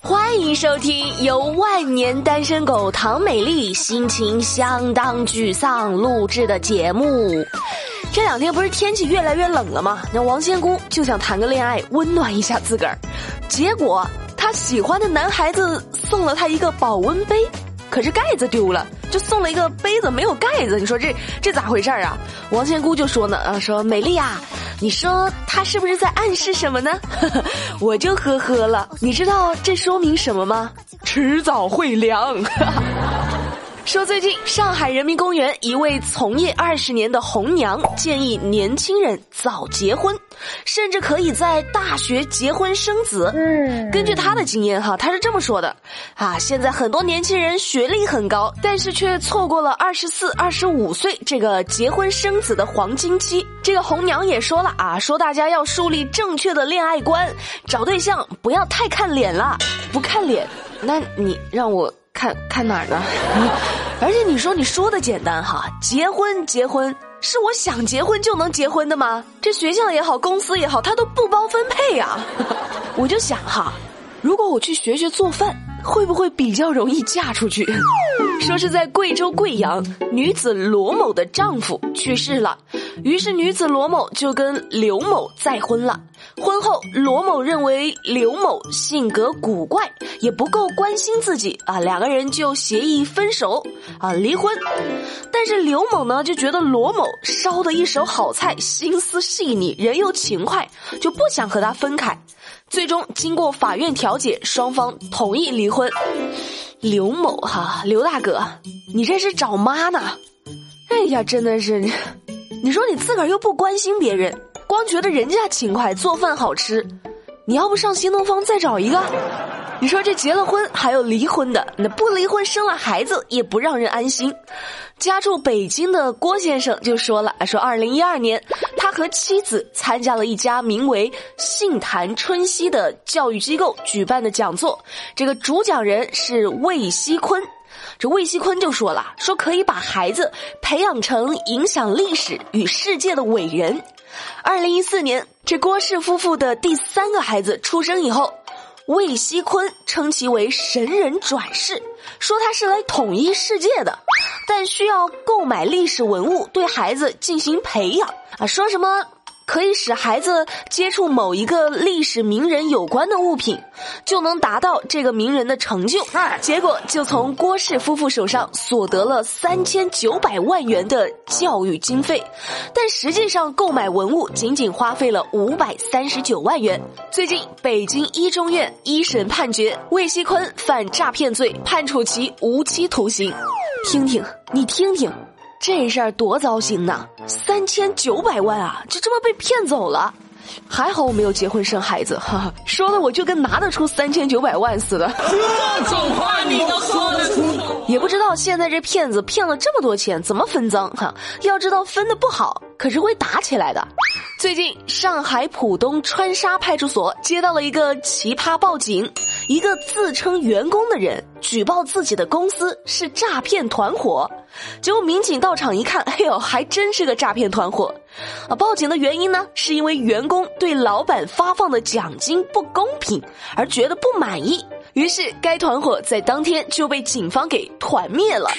欢迎收听由万年单身狗唐美丽心情相当沮丧录制的节目。这两天不是天气越来越冷了吗？那王仙姑就想谈个恋爱，温暖一下自个儿。结果她喜欢的男孩子送了她一个保温杯，可是盖子丢了，就送了一个杯子没有盖子。你说这这咋回事啊？王仙姑就说呢，啊，说美丽呀。你说他是不是在暗示什么呢？我就呵呵了。你知道这说明什么吗？迟早会凉。说最近上海人民公园一位从业二十年的红娘建议年轻人早结婚，甚至可以在大学结婚生子。嗯，根据她的经验哈，她是这么说的：啊，现在很多年轻人学历很高，但是却错过了二十四、二十五岁这个结婚生子的黄金期。这个红娘也说了啊，说大家要树立正确的恋爱观，找对象不要太看脸了，不看脸，那你让我。看看哪儿呢？而且你说你说的简单哈，结婚结婚是我想结婚就能结婚的吗？这学校也好，公司也好，他都不包分配呀。我就想哈，如果我去学学做饭，会不会比较容易嫁出去？说是在贵州贵阳，女子罗某的丈夫去世了。于是，女子罗某就跟刘某再婚了。婚后，罗某认为刘某性格古怪，也不够关心自己啊，两个人就协议分手啊，离婚。但是刘某呢，就觉得罗某烧的一手好菜，心思细腻，人又勤快，就不想和他分开。最终，经过法院调解，双方同意离婚。刘某哈，刘大哥，你这是找妈呢？哎呀，真的是。你说你自个儿又不关心别人，光觉得人家勤快做饭好吃，你要不上新东方再找一个？你说这结了婚还有离婚的，那不离婚生了孩子也不让人安心。家住北京的郭先生就说了，说二零一二年他和妻子参加了一家名为“杏坛春熙”的教育机构举办的讲座，这个主讲人是魏锡坤。这魏锡坤就说了，说可以把孩子培养成影响历史与世界的伟人。二零一四年，这郭氏夫妇的第三个孩子出生以后，魏锡坤称其为神人转世，说他是来统一世界的，但需要购买历史文物对孩子进行培养啊，说什么？可以使孩子接触某一个历史名人有关的物品，就能达到这个名人的成就。结果就从郭氏夫妇手上所得了三千九百万元的教育经费，但实际上购买文物仅仅花费了五百三十九万元。最近，北京一中院一审判决魏锡坤犯诈骗罪，判处其无期徒刑。听听，你听听。这事儿多糟心呐！三千九百万啊，就这么被骗走了。还好我没有结婚生孩子，哈哈，说的我就跟拿得出三千九百万似的。这种话你都说得出口？也不知道现在这骗子骗了这么多钱怎么分赃哈？要知道分的不好，可是会打起来的。最近上海浦东川沙派出所接到了一个奇葩报警，一个自称员工的人举报自己的公司是诈骗团伙。结果民警到场一看，哎呦，还真是个诈骗团伙！啊，报警的原因呢，是因为员工对老板发放的奖金不公平而觉得不满意。于是，该团伙在当天就被警方给团灭了，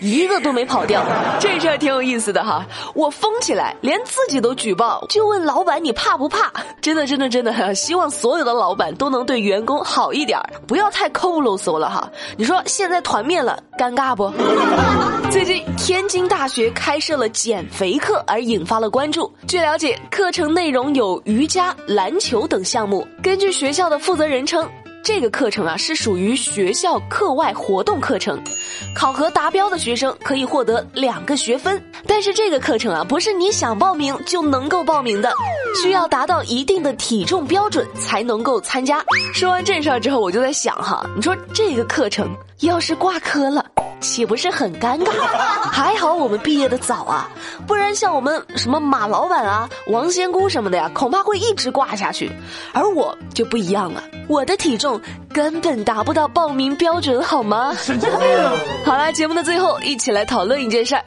一个都没跑掉。这事儿挺有意思的哈，我疯起来，连自己都举报，就问老板你怕不怕？真的，真的，真的，希望所有的老板都能对员工好一点，不要太抠啰嗦了哈。你说现在团灭了，尴尬不？最近天津大学开设了减肥课，而引发了关注。据了解，课程内容有瑜伽、篮球等项目。根据学校的负责人称。这个课程啊是属于学校课外活动课程，考核达标的学生可以获得两个学分。但是这个课程啊不是你想报名就能够报名的，需要达到一定的体重标准才能够参加。说完这事儿之后，我就在想哈，你说这个课程要是挂科了。岂不是很尴尬？还好我们毕业的早啊，不然像我们什么马老板啊、王仙姑什么的呀，恐怕会一直挂下去。而我就不一样了，我的体重根本达不到报名标准，好吗？神经病好了，节目的最后，一起来讨论一件事儿。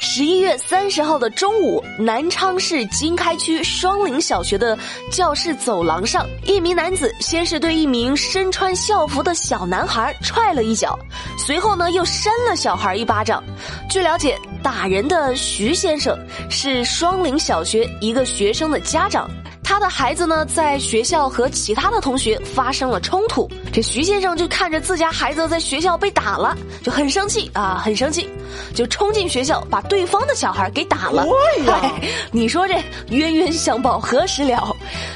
十一月三十号的中午，南昌市经开区双林小学的教室走廊上，一名男子先是对一名身穿校服的小男孩踹了一脚，随后呢又扇了小孩一巴掌。据了解，打人的徐先生是双林小学一个学生的家长。他的孩子呢，在学校和其他的同学发生了冲突，这徐先生就看着自家孩子在学校被打了，就很生气啊，很生气，就冲进学校把对方的小孩给打了。你说这冤冤相报何时了？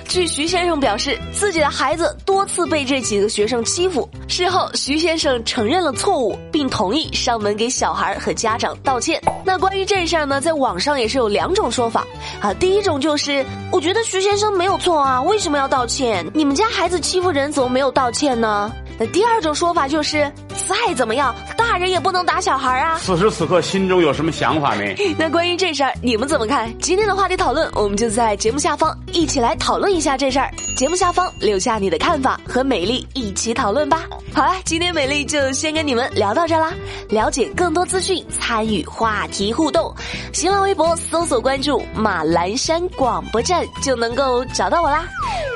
据徐先生表示，自己的孩子多次被这几个学生欺负。事后，徐先生承认了错误，并同意上门给小孩和家长道歉。那关于这事儿呢，在网上也是有两种说法啊。第一种就是，我觉得徐先生没有错啊，为什么要道歉？你们家孩子欺负人，怎么没有道歉呢？那第二种说法就是，再怎么样，大人也不能打小孩啊。此时此刻，心中有什么想法没？那关于这事儿，你们怎么看？今天的话题讨论，我们就在节目下方一起来讨论一下这事儿。节目下方留下你的看法，和美丽一起讨论吧。好了，今天美丽就先跟你们聊到这啦。了解更多资讯，参与话题互动，新浪微博搜索关注马栏山广播站就能够找到我啦。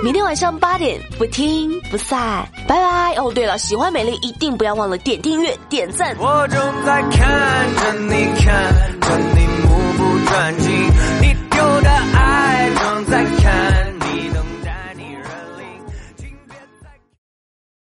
明天晚上八点不听不散，拜拜哦。对了，喜欢美丽一定不要忘了点订阅、点赞。我正在看着你看着你目不转睛你丢的爱正在看